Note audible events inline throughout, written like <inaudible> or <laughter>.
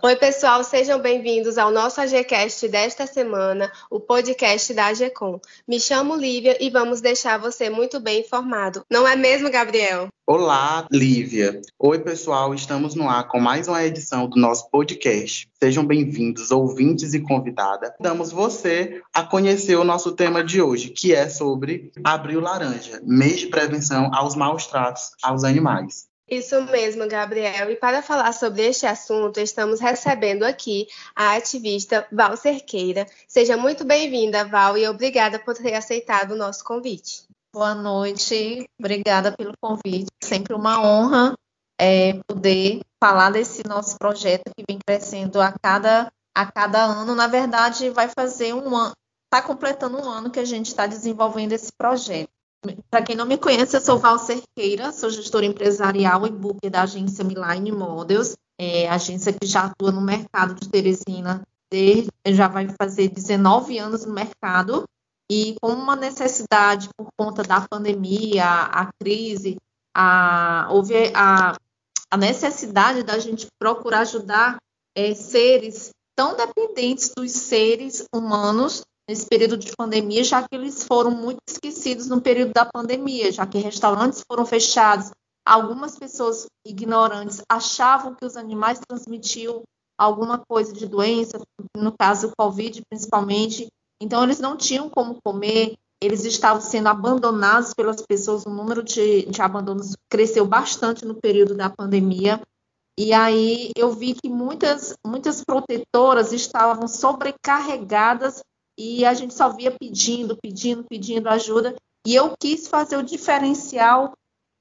Oi, pessoal, sejam bem-vindos ao nosso AGCast desta semana, o podcast da AGCOM. Me chamo Lívia e vamos deixar você muito bem informado. Não é mesmo, Gabriel? Olá, Lívia. Oi, pessoal, estamos no ar com mais uma edição do nosso podcast. Sejam bem-vindos, ouvintes e convidada. Damos você a conhecer o nosso tema de hoje, que é sobre Abril Laranja, mês de prevenção aos maus tratos aos animais. Isso mesmo, Gabriel. E para falar sobre este assunto, estamos recebendo aqui a ativista Val Cerqueira. Seja muito bem-vinda, Val, e obrigada por ter aceitado o nosso convite. Boa noite, obrigada pelo convite. Sempre uma honra é, poder falar desse nosso projeto que vem crescendo a cada, a cada ano. Na verdade, vai fazer um ano, está completando um ano que a gente está desenvolvendo esse projeto. Para quem não me conhece, eu sou Val Cerqueira, sou gestora empresarial e booker da agência Miline Models, é, agência que já atua no mercado de Teresina, desde, já vai fazer 19 anos no mercado, e com uma necessidade por conta da pandemia, a crise, a, houve a, a necessidade da gente procurar ajudar é, seres tão dependentes dos seres humanos nesse período de pandemia, já que eles foram muito esquecidos no período da pandemia, já que restaurantes foram fechados, algumas pessoas ignorantes achavam que os animais transmitiam alguma coisa de doença, no caso o Covid principalmente, então eles não tinham como comer, eles estavam sendo abandonados pelas pessoas, o número de, de abandonos cresceu bastante no período da pandemia, e aí eu vi que muitas, muitas protetoras estavam sobrecarregadas e a gente só via pedindo, pedindo, pedindo ajuda. E eu quis fazer o diferencial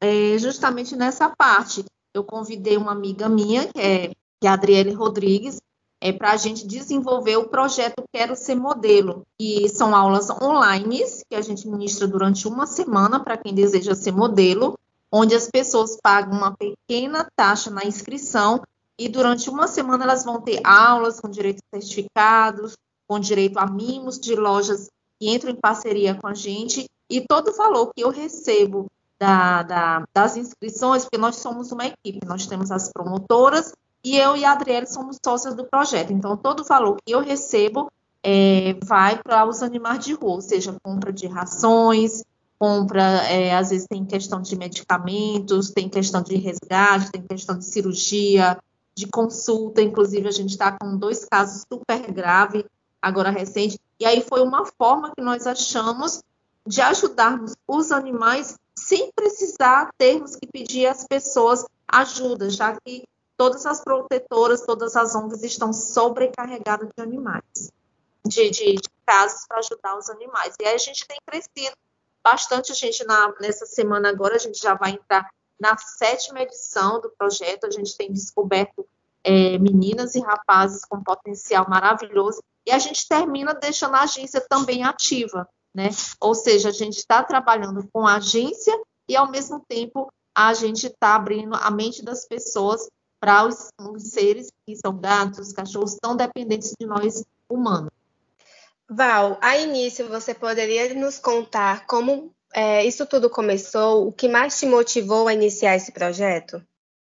é, justamente nessa parte. Eu convidei uma amiga minha, que é, que é a Adriele Rodrigues, é, para a gente desenvolver o projeto Quero Ser Modelo. E são aulas online que a gente ministra durante uma semana para quem deseja ser modelo, onde as pessoas pagam uma pequena taxa na inscrição e durante uma semana elas vão ter aulas com direitos certificados, com direito a mimos de lojas que entram em parceria com a gente, e todo o valor que eu recebo da, da, das inscrições, porque nós somos uma equipe, nós temos as promotoras e eu e a Adriele somos sócias do projeto. Então, todo o valor que eu recebo é, vai para os animais de rua, ou seja, compra de rações, compra, é, às vezes tem questão de medicamentos, tem questão de resgate, tem questão de cirurgia, de consulta. Inclusive, a gente está com dois casos super graves agora recente. E aí foi uma forma que nós achamos de ajudarmos os animais sem precisar termos que pedir às pessoas ajuda, já que todas as protetoras, todas as ONGs estão sobrecarregadas de animais, de, de, de casos para ajudar os animais. E aí a gente tem crescido bastante, a gente na, nessa semana agora, a gente já vai entrar na sétima edição do projeto, a gente tem descoberto é, meninas e rapazes com potencial maravilhoso e a gente termina deixando a agência também ativa, né? Ou seja, a gente está trabalhando com a agência e, ao mesmo tempo, a gente está abrindo a mente das pessoas para os, os, seres que são gatos, cachorros, tão dependentes de nós humanos. Val, a início você poderia nos contar como é, isso tudo começou, o que mais te motivou a iniciar esse projeto?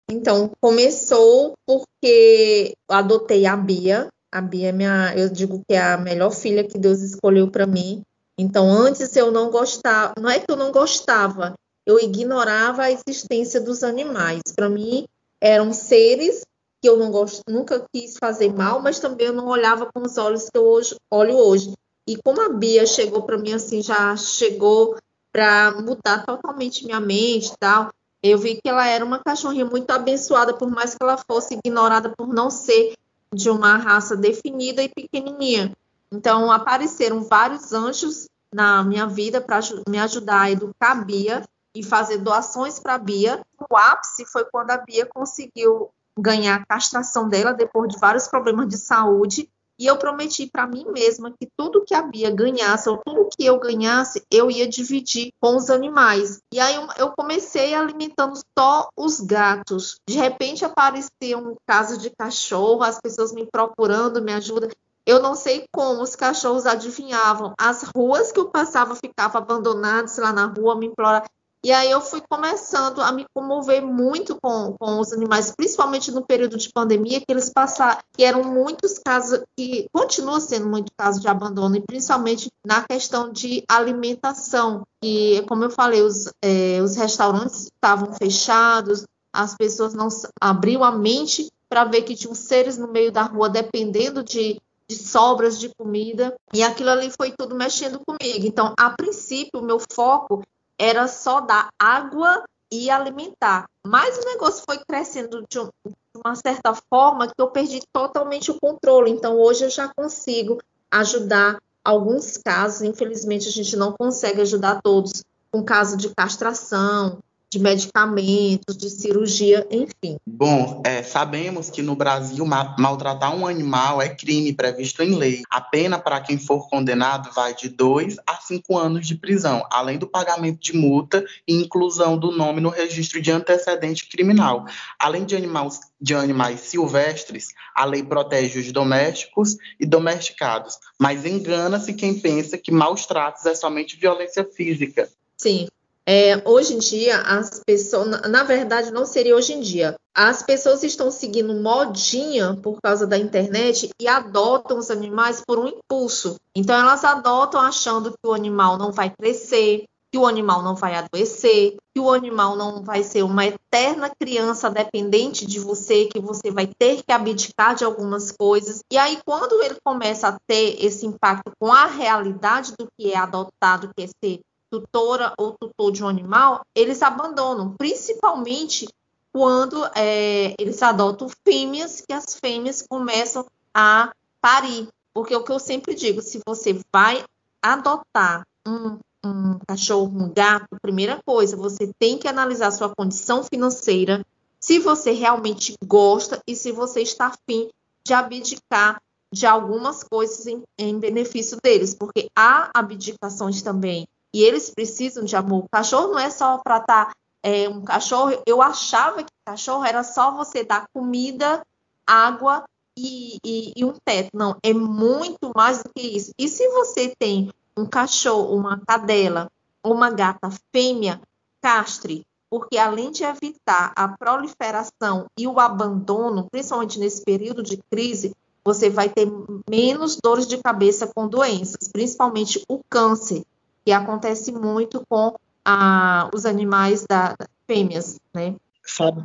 Então, começou porque adotei a Bia, a Bia é minha, eu digo que é a melhor filha que Deus escolheu para mim. Então, antes eu não gostava, não é que eu não gostava, eu ignorava a existência dos animais. Para mim, eram seres que eu não gosto, nunca quis fazer mal, mas também eu não olhava com os olhos que eu hoje, olho hoje. E como a Bia chegou para mim assim, já chegou para mudar totalmente minha mente e tal, eu vi que ela era uma cachorrinha muito abençoada, por mais que ela fosse ignorada por não ser de uma raça definida e pequenininha. Então, apareceram vários anjos na minha vida para me ajudar a educar a Bia e fazer doações para a Bia. O ápice foi quando a Bia conseguiu ganhar a castração dela depois de vários problemas de saúde e eu prometi para mim mesma que tudo que a Bia ganhasse, ou tudo que eu ganhasse, eu ia dividir com os animais. E aí eu comecei alimentando só os gatos. De repente apareceu um caso de cachorro, as pessoas me procurando, me ajudam. Eu não sei como os cachorros adivinhavam. As ruas que eu passava ficavam abandonadas lá na rua, me imploravam. E aí eu fui começando a me comover muito com, com os animais, principalmente no período de pandemia, que eles passaram, que eram muitos casos, que continua sendo muito caso de abandono, e principalmente na questão de alimentação. E, como eu falei, os, é, os restaurantes estavam fechados, as pessoas não abriam a mente para ver que tinham seres no meio da rua dependendo de, de sobras de comida, e aquilo ali foi tudo mexendo comigo. Então, a princípio, o meu foco era só dar água e alimentar. Mas o negócio foi crescendo de, um, de, uma certa forma que eu perdi totalmente o controle. Então hoje eu já consigo ajudar alguns casos. Infelizmente a gente não consegue ajudar todos. Um caso de castração, de medicamentos, de cirurgia, enfim. Bom, é, sabemos que no Brasil ma maltratar um animal é crime previsto em lei. A pena para quem for condenado vai de 2 a 5 anos de prisão, além do pagamento de multa e inclusão do nome no registro de antecedente criminal. Além de animais, de animais silvestres, a lei protege os domésticos e domesticados, mas engana-se quem pensa que maus tratos é somente violência física. Sim, é, hoje em dia, as pessoas, na verdade, não seria hoje em dia. As pessoas estão seguindo modinha por causa da internet e adotam os animais por um impulso. Então, elas adotam achando que o animal não vai crescer, que o animal não vai adoecer, que o animal não vai ser uma eterna criança dependente de você, que você vai ter que abdicar de algumas coisas. E aí, quando ele começa a ter esse impacto com a realidade do que é adotado, que é ser tutora ou tutor de um animal, eles abandonam, principalmente quando é, eles adotam fêmeas, que as fêmeas começam a parir. Porque o que eu sempre digo, se você vai adotar um, um cachorro, um gato, primeira coisa, você tem que analisar sua condição financeira, se você realmente gosta e se você está afim de abdicar de algumas coisas em, em benefício deles, porque há abdicações também e eles precisam de amor. O cachorro não é só para estar tá, é, um cachorro. Eu achava que cachorro era só você dar comida, água e, e, e, um teto. Não, é muito mais do que isso. E se você tem um cachorro, uma cadela, uma gata fêmea, castre, porque além de evitar a proliferação e o abandono, principalmente nesse período de crise, você vai ter menos dores de cabeça com doenças, principalmente o câncer que acontece muito com a, os animais da, fêmeas, né?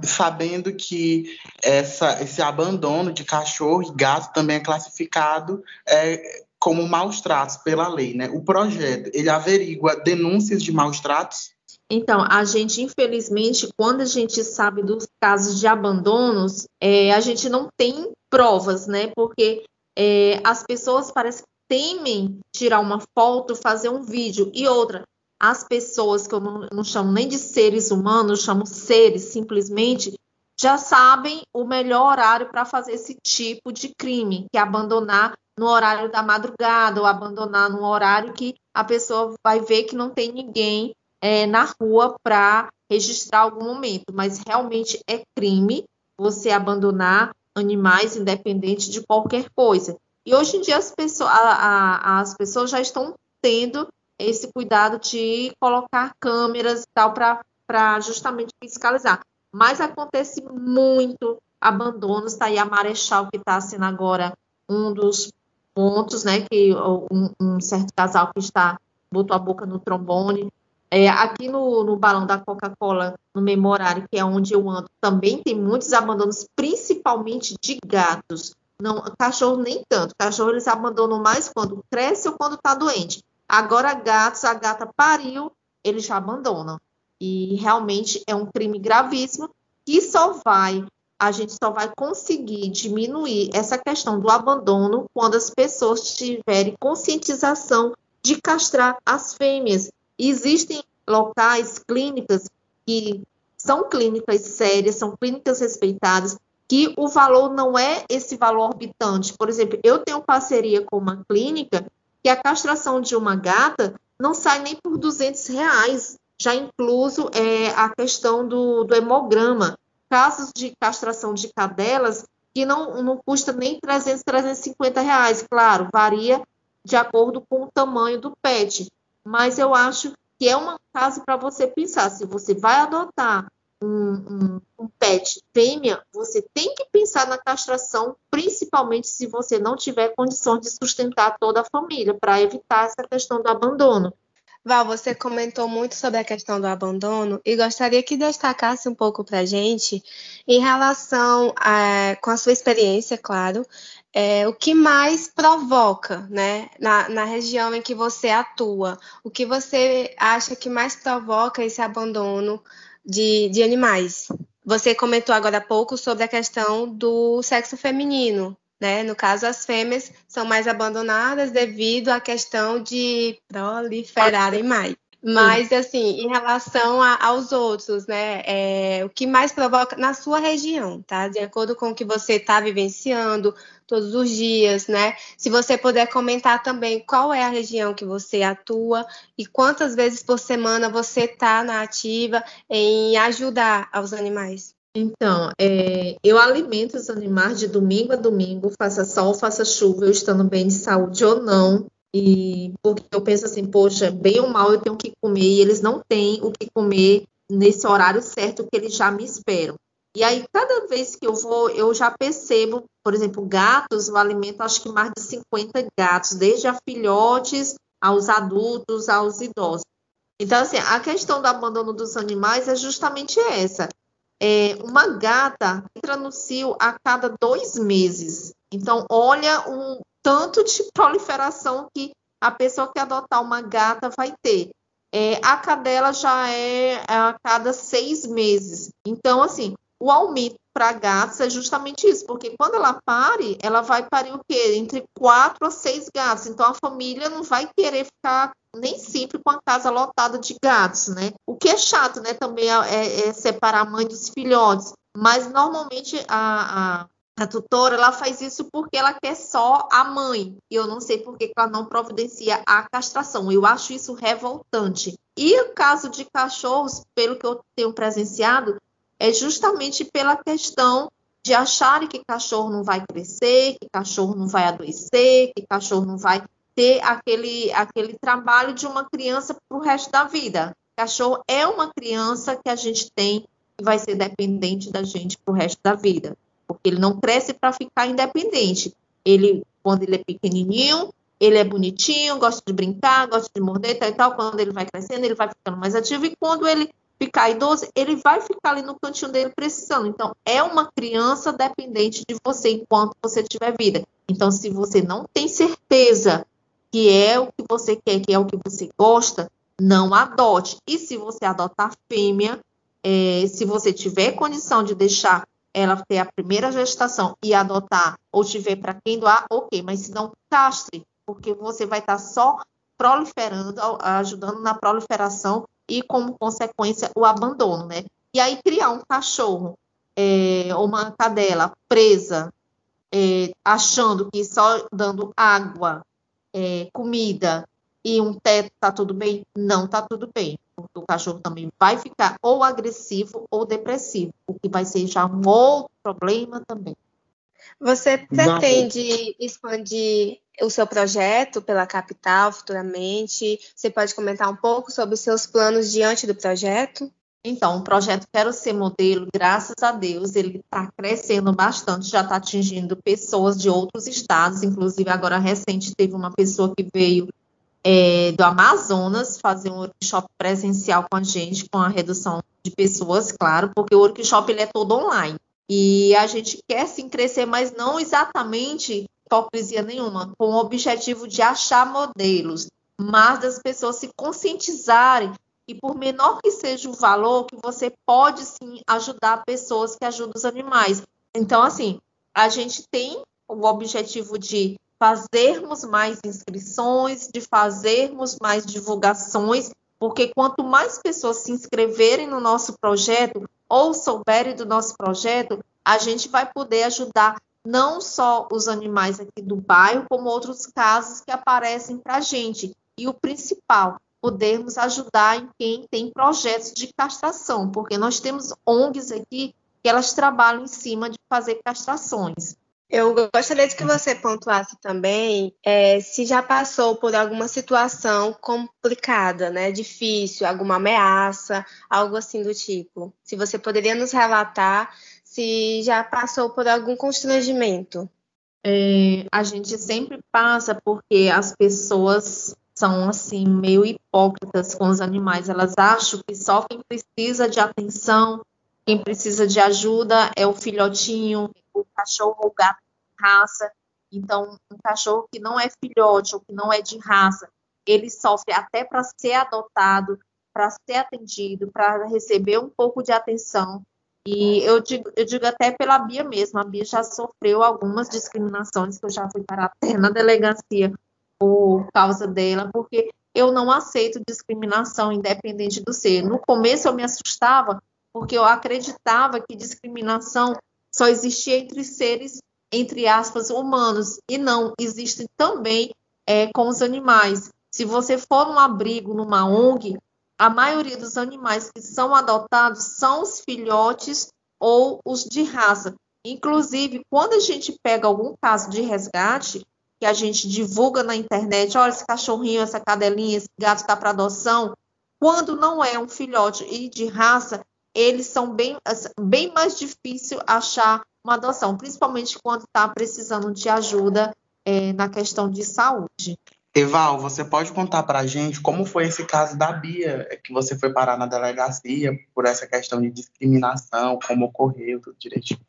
Sabendo que essa, esse abandono de cachorro e gato também é classificado é, como maus tratos pela lei, né? O projeto, ele averigua denúncias de maus tratos? Então, a gente, infelizmente, quando a gente sabe dos casos de abandonos, é, a gente não tem provas, né? Porque é, as pessoas parecem temem tirar uma foto, fazer um vídeo. E outra, as pessoas que eu não, não chamo nem de seres humanos, chamo seres simplesmente, já sabem o melhor horário para fazer esse tipo de crime, que é abandonar no horário da madrugada ou abandonar no horário que a pessoa vai ver que não tem ninguém é, na rua para registrar algum momento. Mas realmente é crime você abandonar animais independente de qualquer coisa. E hoje em dia as pessoas, a, a, as pessoas já estão tendo esse cuidado de colocar câmeras e tal para justamente fiscalizar. Mas acontece muito abandono, está aí a Marechal que está sendo agora um dos pontos, né, que um, um, certo casal que está botou a boca no trombone. É, aqui no, no balão da Coca-Cola, no memorário, que é onde eu ando, também tem muitos abandonos, principalmente de gatos. Não, cachorro nem tanto. Cachorro eles abandonam mais quando cresce ou quando está doente. Agora, gatos, a gata pariu, eles já abandonam. E realmente é um crime gravíssimo que só vai, a gente só vai conseguir diminuir essa questão do abandono quando as pessoas tiverem conscientização de castrar as fêmeas. Existem locais, clínicas que são clínicas sérias, são clínicas respeitadas, que o valor não é esse valor orbitante. Por exemplo, eu tenho parceria com uma clínica que a castração de uma gata não sai nem por 200 reais, já incluso é, a questão do, do hemograma. Casos de castração de cadelas que não, não custa nem 300, 350 reais. Claro, varia de acordo com o tamanho do pet. Mas eu acho que é uma caso para você pensar, se você vai adotar um, um, um, pet fêmea, você tem que pensar na castração, principalmente se você não tiver condições de sustentar toda a família, para evitar essa questão do abandono. Val, você comentou muito sobre a questão do abandono e gostaria que destacasse um pouco para a gente em relação a, com a sua experiência, claro, é, o que mais provoca, né, na, na região em que você atua, o que você acha que mais provoca esse abandono de, de animais? Você comentou agora há pouco sobre a questão do sexo feminino, né? No caso, as fêmeas são mais abandonadas devido à questão de proliferarem mais. Mas, assim, em relação a, aos outros, né? É, o que mais provoca na sua região, tá? De acordo com o que você está vivenciando todos os dias, né? Se você puder comentar também qual é a região que você atua e quantas vezes por semana você está na ativa em ajudar aos animais. Então, é, eu alimento os animais de domingo a domingo, faça sol, faça chuva, eu estando bem de saúde ou não. E porque eu penso assim, poxa, bem ou mal eu tenho que comer, e eles não têm o que comer nesse horário certo que eles já me esperam. E aí, cada vez que eu vou, eu já percebo, por exemplo, gatos, eu alimento acho que mais de 50 gatos, desde a filhotes aos adultos, aos idosos. Então, assim, a questão do abandono dos animais é justamente essa é, uma gata entra no cio a cada dois meses. Então, olha o tanto de proliferação que a pessoa que adotar uma gata vai ter. É, a cadela já é a cada seis meses. Então, assim, o aumento para gatos é justamente isso, porque quando ela pare, ela vai parir o quê? Entre quatro a seis gatos. Então, a família não vai querer ficar nem sempre com a casa lotada de gatos, né? O que é chato, né? Também é, é, é separar a mãe dos filhotes. Mas normalmente a, a, a, tutora ela faz isso porque ela quer só a mãe. E eu não sei por que ela não providencia a castração. Eu acho isso revoltante. E o caso de cachorros, pelo que eu tenho presenciado, é justamente pela questão de acharem que cachorro não vai crescer, que cachorro não vai adoecer, que cachorro não vai ter aquele, aquele trabalho de uma criança para o resto da vida. Cachorro é uma criança que a gente tem que vai ser dependente da gente para o resto da vida, porque ele não cresce para ficar independente. Ele, quando ele é pequenininho, ele é bonitinho, gosta de brincar, gosta de morder, tal e tal. Quando ele vai crescendo, ele vai ficando mais ativo e quando ele ficar idoso, ele vai ficar ali no cantinho dele precisando. Então, é uma criança dependente de você enquanto você tiver vida. Então, se você não tem certeza que é o que você quer, que é o que você gosta, não adote. E se você adotar fêmea, é, se você tiver condição de deixar ela ter a primeira gestação e adotar, ou tiver para quem doar, ok, mas se não, castre, porque você vai estar tá só proliferando, ajudando na proliferação e, como consequência, o abandono, né? E aí, criar um cachorro é, ou uma cadela presa, é, achando que só dando água é, comida e um teto, tá tudo bem? Não tá tudo bem. Porque o cachorro também vai ficar ou agressivo ou depressivo, o que vai ser já um outro problema também. Você pretende expandir o seu projeto pela capital futuramente? Você pode comentar um pouco sobre os seus planos diante do projeto? Então, o projeto Quero Ser Modelo, graças a Deus, ele está crescendo bastante, já está atingindo pessoas de outros estados, inclusive agora recente teve uma pessoa que veio é, do Amazonas fazer um workshop presencial com a gente, com a redução de pessoas, claro, porque o workshop ele é todo online. E a gente quer sim crescer, mas não exatamente hipocrisia nenhuma, com o objetivo de achar modelos, mas das pessoas se conscientizarem e por menor que seja o valor, que você pode sim ajudar pessoas que ajudam os animais. Então, assim, a gente tem o objetivo de fazermos mais inscrições, de fazermos mais divulgações, porque quanto mais pessoas se inscreverem no nosso projeto ou souberem do nosso projeto, a gente vai poder ajudar não só os animais aqui do bairro, como outros casos que aparecem para a gente. E o principal, podermos ajudar em quem tem projetos de castração, porque nós temos ONGs aqui que elas trabalham em cima de fazer castrações. Eu gostaria de que você pontuasse também é, se já passou por alguma situação complicada, né? Difícil, alguma ameaça, algo assim do tipo. Se você poderia nos relatar se já passou por algum constrangimento. É, a gente sempre passa porque as pessoas são assim meio hipócritas com os animais. Elas acham que só quem precisa de atenção, quem precisa de ajuda é o filhotinho, o cachorro ou o gato raça. Então, um cachorro que não é filhote ou que não é de raça, ele sofre até para ser adotado, para ser atendido, para receber um pouco de atenção. E eu digo, eu digo até pela Bia mesmo, a Bia já sofreu algumas discriminações, que eu já fui para até na delegacia por causa dela, porque eu não aceito discriminação independente do ser. No começo eu me assustava, porque eu acreditava que discriminação só existia entre seres entre aspas, humanos, e não, existem também é, com os animais. Se você for num abrigo, numa ONG, a maioria dos animais que são adotados são os filhotes ou os de raça. Inclusive, quando a gente pega algum caso de resgate, que a gente divulga na internet, olha esse cachorrinho, essa cadelinha, esse gato está para adoção, quando não é um filhote e de raça, eles são bem, bem mais difícil achar uma adoção, principalmente quando está precisando de ajuda é, na questão de saúde. Eval, você pode contar para a gente como foi esse caso da Bia, que você foi parar na delegacia por essa questão de discriminação, como ocorreu, tudo direitinho?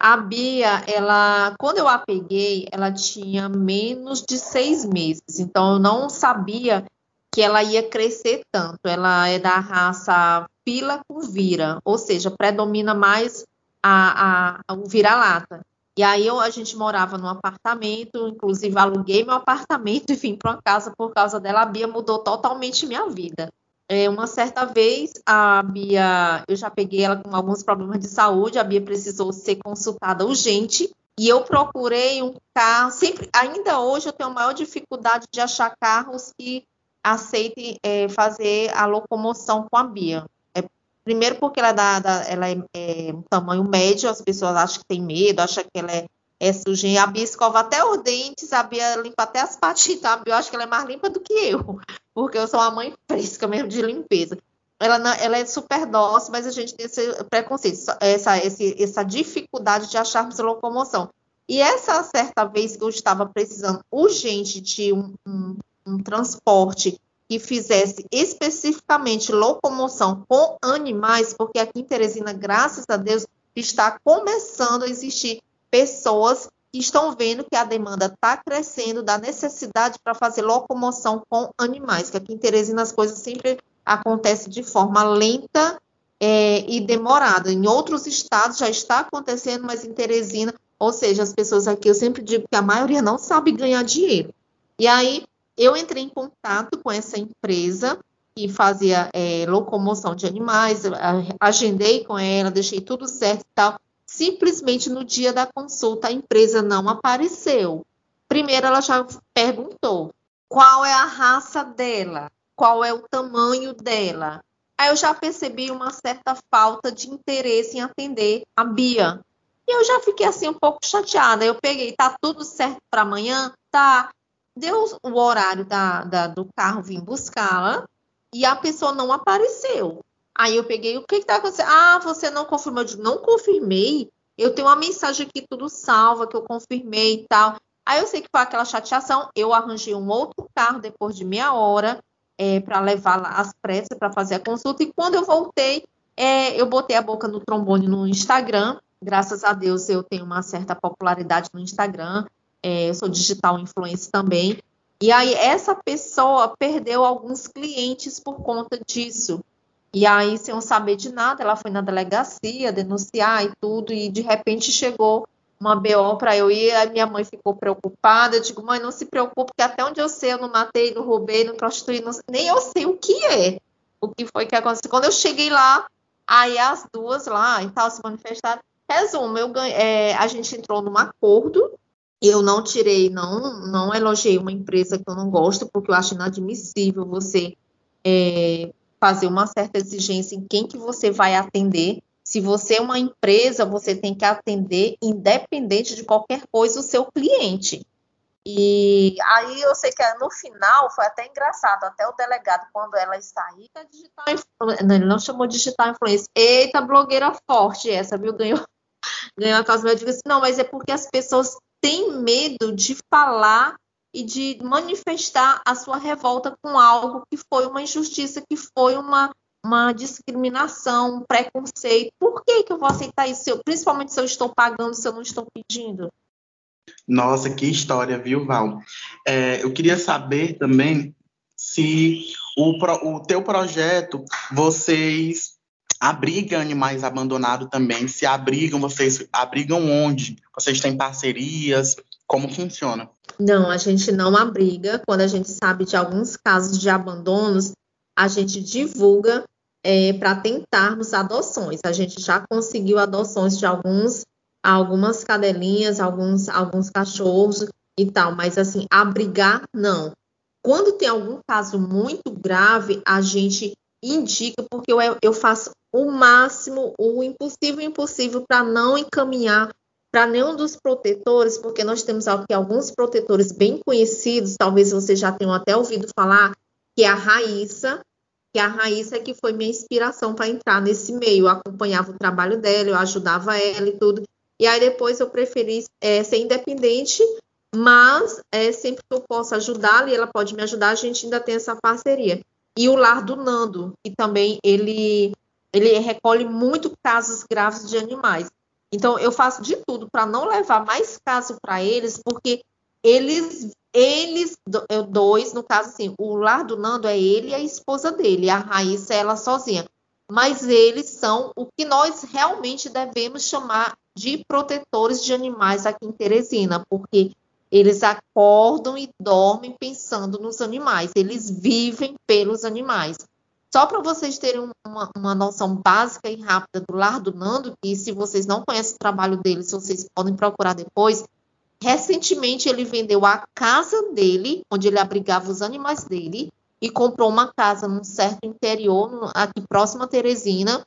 A Bia, ela, quando eu a peguei, ela tinha menos de seis meses, então eu não sabia que ela ia crescer tanto. Ela é da raça Pila com Vira, ou seja, predomina mais a, a, o vira-lata. E aí eu, a gente morava num apartamento, inclusive aluguei meu apartamento <laughs> e vim para uma casa por causa dela. A Bia mudou totalmente minha vida. É, uma certa vez, a Bia, eu já peguei ela com alguns problemas de saúde, a Bia precisou ser consultada urgente. E eu procurei um carro, sempre, ainda hoje eu tenho maior dificuldade de achar carros que aceitem é, fazer a locomoção com a Bia. Primeiro porque ela, da, da, ela é, é, um tamanho médio, as pessoas acham que tem medo, acham que ela é, é sujinha. A Bia escova até os dentes, a Bia limpa até as <laughs> patinhas. A Bia, eu acho que ela é mais limpa do que eu, porque eu sou uma mãe fresca mesmo de limpeza. Ela, não, ela é super dócil, mas a gente tem esse preconceito, essa, esse, essa dificuldade de acharmos locomoção. E essa certa vez que eu estava precisando urgente de um, um, um transporte que fizesse especificamente locomoção com animais, porque aqui em Teresina, graças a Deus, está começando a existir pessoas que estão vendo que a demanda está crescendo da necessidade para fazer locomoção com animais, que aqui em Teresina as coisas sempre acontecem de forma lenta é, e demorada. Em outros estados já está acontecendo, mas em Teresina, ou seja, as pessoas aqui, eu sempre digo que a maioria não sabe ganhar dinheiro. E aí, eu entrei em contato com essa empresa que fazia é, locomoção de animais, agendei com ela, deixei tudo certo e tal. Simplesmente no dia da consulta a empresa não apareceu. Primeiro ela já perguntou qual é a raça dela, qual é o tamanho dela. Aí eu já percebi uma certa falta de interesse em atender a Bia. E eu já fiquei assim um pouco chateada. Eu peguei, tá tudo certo para amanhã? Tá deu o horário da, da, do carro vir buscá-la e a pessoa não apareceu. Aí eu peguei, o que está acontecendo? Ah, você não confirmou. Eu digo, não confirmei. Eu tenho uma mensagem aqui tudo salva, que eu confirmei e tal. Aí eu sei que foi aquela chateação. Eu arranjei um outro carro depois de meia hora é, para levar as pressas para fazer a consulta. E quando eu voltei, é, eu botei a boca no trombone no Instagram. Graças a Deus eu tenho uma certa popularidade no Instagram é, eu sou digital influencer também. E aí essa pessoa perdeu alguns clientes por conta disso. E aí, sem eu saber de nada, ela foi na delegacia denunciar e tudo, e de repente chegou uma BO para eu ir, a minha mãe ficou preocupada. Eu digo, mãe, não se preocupe, porque até onde eu sei, eu não matei, não roubei, não prostituí, não... nem eu sei o que é. O que foi que aconteceu. Quando eu cheguei lá, aí as duas lá e tal se manifestaram. Resumo, eu ganhei, é, a gente entrou num acordo eu não tirei, não, não elogiei uma empresa que eu não gosto, porque eu acho inadmissível você é, fazer uma certa exigência em quem que você vai atender, Se você é uma empresa, você tem que atender, independente de qualquer coisa, o seu cliente. E aí eu sei que no final foi até engraçado, até o delegado, quando ela saiu, digital não, ele não chamou digital influência. Eita, blogueira forte essa, viu? Ganhou, <laughs> ganhou a causa. Eu digo assim, não, mas é porque as pessoas têm medo de falar e de manifestar a sua revolta com algo que foi uma injustiça, que foi uma, uma discriminação, um preconceito. Por que, que eu vou aceitar isso? principalmente se eu estou pagando, se eu não estou pedindo. Nossa, que história, viu, Val? É, eu queria saber também se o, o teu projeto, vocês abrigam animais abandonados também? Se abrigam, vocês abrigam onde? Vocês têm parcerias? Como funciona? Não, a gente não abriga. Quando a gente sabe de alguns casos de abandonos, a gente divulga é, para tentarmos adoções. A gente já conseguiu adoções de alguns algumas cadelinhas, alguns, alguns cachorros e tal, mas assim, abrigar, não. Quando tem algum caso muito grave, a gente indica, porque eu, eu faço o máximo, o impossível, impossível, para não encaminhar para nenhum dos protetores, porque nós temos aqui alguns protetores bem conhecidos, talvez você já tenha até ouvido falar, que é a Raíssa, que a Raíssa é que foi minha inspiração para entrar nesse meio. Eu acompanhava o trabalho dela, eu ajudava ela e tudo. E aí depois eu preferi é, ser independente, mas é, sempre que eu posso ajudá-la e ela pode me ajudar, a gente ainda tem essa parceria. E o lar do Nando, que também ele, ele recolhe muito casos graves de animais. Então eu faço de tudo para não levar mais caso para eles, porque eles eles dois, no caso assim, o lar do Nando é ele e a esposa dele, a Raíssa é ela sozinha. Mas eles são o que nós realmente devemos chamar de protetores de animais aqui em Teresina, porque eles acordam e dormem pensando nos animais, eles vivem pelos animais. Só para vocês terem uma, uma, noção básica e rápida do Lar do Nando, que se vocês não conhecem o trabalho deles, vocês podem procurar depois. Recentemente ele vendeu a casa dele, onde ele abrigava os animais dele, e comprou uma casa num certo interior, aqui próximo a Teresina,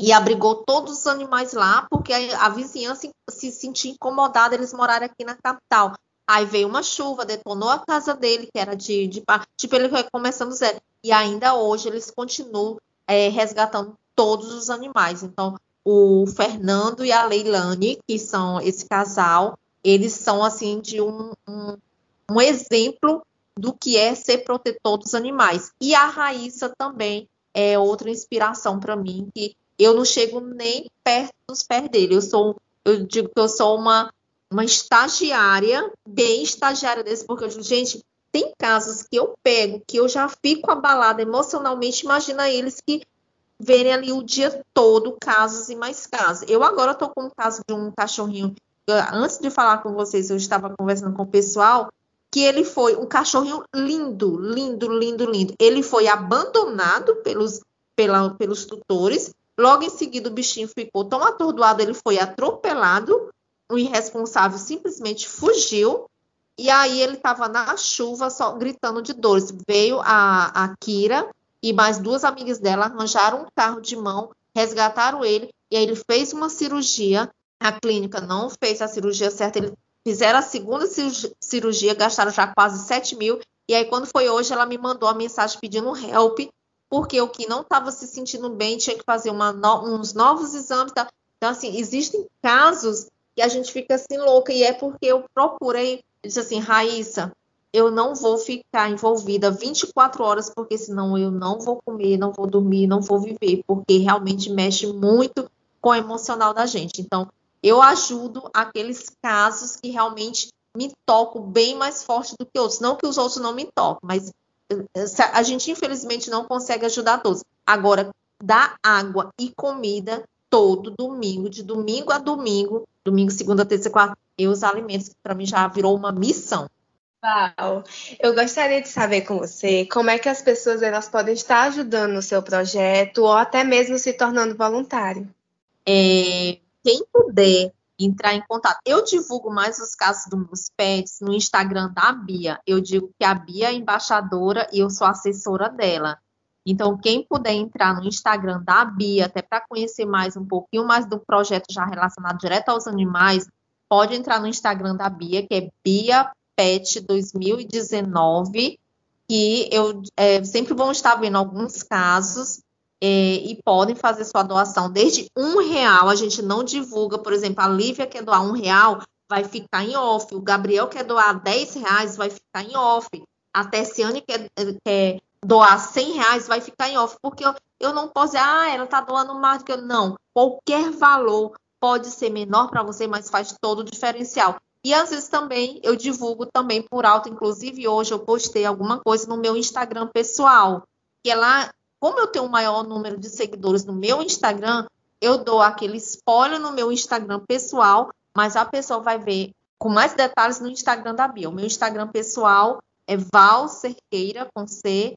e abrigou todos os animais lá, porque a, a vizinhança se sentia incomodada eles morarem aqui na capital. Aí veio uma chuva, detonou a casa dele, que era de, de tipo, ele foi começando zero. E ainda hoje eles continuam é, resgatando todos os animais. Então, o Fernando e a Leilane, que são esse casal, eles são assim de um, um, um exemplo do que é ser protetor dos animais. E a Raíssa também é outra inspiração para mim, que eu não chego nem perto dos pés dele. Eu sou, eu digo que eu sou uma, uma estagiária, bem estagiária desse, porque eu digo, gente, tem casos que eu pego, que eu já fico abalada emocionalmente, imagina eles que verem ali o dia todo casos e mais casos. Eu agora estou com um caso de um cachorrinho, antes de falar com vocês, eu estava conversando com o pessoal, que ele foi um cachorrinho lindo, lindo, lindo, lindo. Ele foi abandonado pelos, pela, pelos tutores, Logo em seguida, o bichinho ficou tão atordoado, ele foi atropelado. O irresponsável simplesmente fugiu. E aí ele estava na chuva, só gritando de dores. Veio a, a Kira e mais duas amigas dela arranjaram um carro de mão, resgataram ele. E aí ele fez uma cirurgia. A clínica não fez a cirurgia certa. Eles fizeram a segunda cirurgia, gastaram já quase 7 mil. E aí, quando foi hoje, ela me mandou a mensagem pedindo help porque o que não estava se sentindo bem tinha que fazer uma, uns novos exames. Tá? Então, assim, existem casos que a gente fica assim louca, e é porque eu procurei, disse assim, Raíssa, eu não vou ficar envolvida 24 horas, porque senão eu não vou comer, não vou dormir, não vou viver, porque realmente mexe muito com o emocional da gente. Então, eu ajudo aqueles casos que realmente me tocam bem mais forte do que outros. Não que os outros não me tocam, mas a gente infelizmente não consegue ajudar todos. Agora, dar água e comida todo domingo, de domingo a domingo, domingo, segunda, terça, quarta, e os alimentos, para mim já virou uma missão. Uau! Eu gostaria de saber com você como é que as pessoas elas podem estar ajudando no seu projeto ou até mesmo se tornando voluntário. É, quem puder entrar em contato. Eu divulgo mais os casos dos pets no Instagram da Bia. Eu digo que a Bia é embaixadora e eu sou assessora dela. Então, quem puder entrar no Instagram da Bia, até para conhecer mais um pouquinho mais do projeto já relacionado direto aos animais, pode entrar no Instagram da Bia, que é Bia Pet 2019, que eu é, sempre vou estar vendo alguns casos é, e podem fazer sua doação desde um real. A gente não divulga, por exemplo, a Lívia quer doar um real, vai ficar em off. O Gabriel quer doar 10 reais, vai ficar em off. A Tessiane quer, quer doar 100 reais, vai ficar em off. Porque eu, eu não posso dizer, ah, ela está doando mais do que eu. Não. Qualquer valor pode ser menor para você, mas faz todo o diferencial. E às vezes também eu divulgo também por alto, inclusive hoje eu postei alguma coisa no meu Instagram pessoal, que é lá, como eu tenho um maior número de seguidores no meu Instagram, eu dou aquele spoiler no meu Instagram pessoal mas a pessoa vai ver com mais detalhes no Instagram da Bia. O meu Instagram pessoal é Val Cerqueira, com C,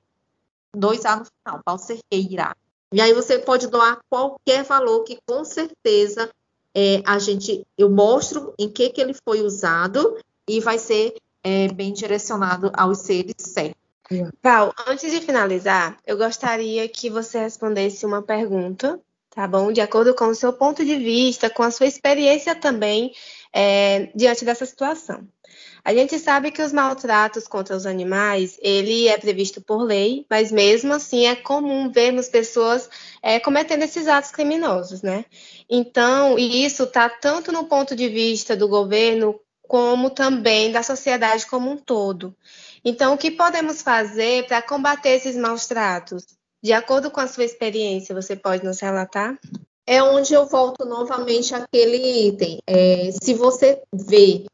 dois A no final, Val Cerqueira. E aí você pode doar qualquer valor que com certeza é, a gente, eu mostro em que, que ele foi usado e vai ser é, bem direcionado aos seres certos. Val, antes de finalizar, eu gostaria que você respondesse uma pergunta tá bom? De acordo com o seu ponto de vista, com a sua experiência também é, diante dessa situação. A gente sabe que os maltratos contra os animais, ele é previsto por lei, mas mesmo assim é comum vermos pessoas é, cometendo esses atos criminosos, né? Então, e isso está tanto no ponto de vista do governo como também da sociedade como um todo. Então, o que podemos fazer para combater esses maus tratos? De acordo com a sua experiência, você pode nos relatar? É onde eu volto novamente àquele item. É, se você vê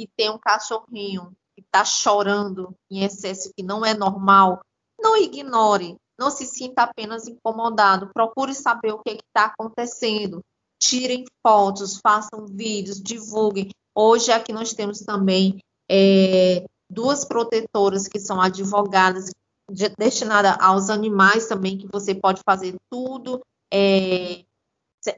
que tem um cachorrinho que está chorando em excesso que não é normal, não ignore, não se sinta apenas incomodado. Procure saber o que está acontecendo. Tirem fotos, façam vídeos, divulguem. Hoje aqui nós temos também é, duas protetoras que são advogadas destinada aos animais também, que você pode fazer tudo é,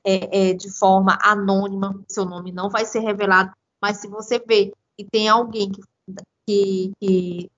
é, é, de forma anônima, seu nome não vai ser revelado, mas se você vê que tem alguém que, que, que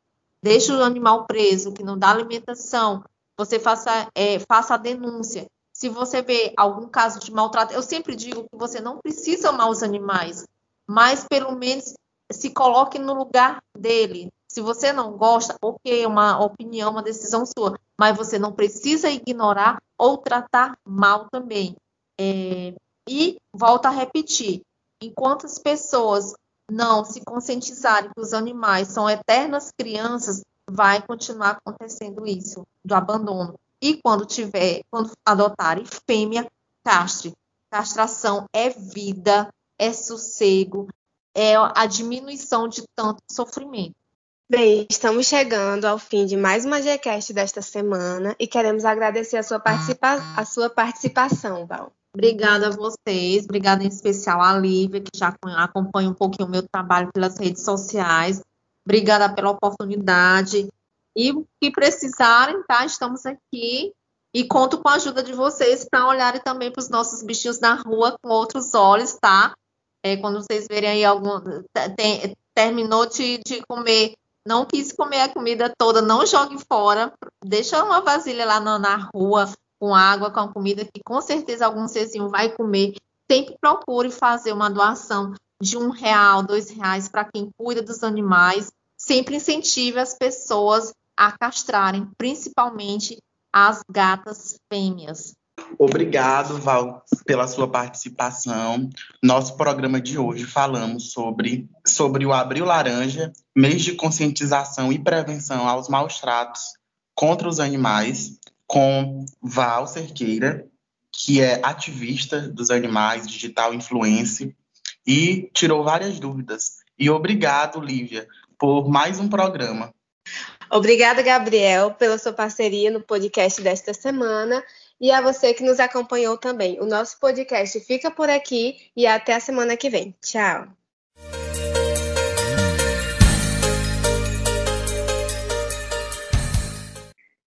deixa o animal preso, que não dá alimentação, você faça, é, faça a denúncia. Se você vê algum caso de maltrato, eu sempre digo que você não precisa amar os animais, mas pelo menos se coloque no lugar dele, se você não gosta, ok, é uma opinião, uma decisão sua, mas você não precisa ignorar ou tratar mal também. É, e volta a repetir: enquanto as pessoas não se conscientizarem que os animais são eternas crianças, vai continuar acontecendo isso do abandono. E quando tiver, quando adotarem fêmea, castre. Castração é vida, é sossego, é a diminuição de tanto sofrimento. Bem, estamos chegando ao fim de mais uma GCast desta semana e queremos agradecer a sua, participa a sua participação, Val. Obrigada a vocês, obrigada em especial a Lívia, que já acompanha um pouquinho o meu trabalho pelas redes sociais. Obrigada pela oportunidade. E o que precisarem, tá? Estamos aqui e conto com a ajuda de vocês para olharem também para os nossos bichinhos na rua com outros olhos, tá? É, quando vocês verem aí algum. Tem, terminou de, de comer não quis comer a comida toda, não jogue fora, deixa uma vasilha lá na, na rua com água, com a comida que com certeza algum serzinho vai comer. Sempre procure fazer uma doação de um real, dois reais para quem cuida dos animais. Sempre incentive as pessoas a castrarem, principalmente as gatas fêmeas. Obrigado, Val, pela sua participação. Nosso programa de hoje falamos sobre, sobre o Abril Laranja, mês de conscientização e prevenção aos maus tratos contra os animais, com Val Cerqueira, que é ativista dos animais, digital influencer, e tirou várias dúvidas. E obrigado, Lívia, por mais um programa. Obrigada, Gabriel, pela sua parceria no podcast desta semana e a você que nos acompanhou também. O nosso podcast fica por aqui e até a semana que vem. Tchau!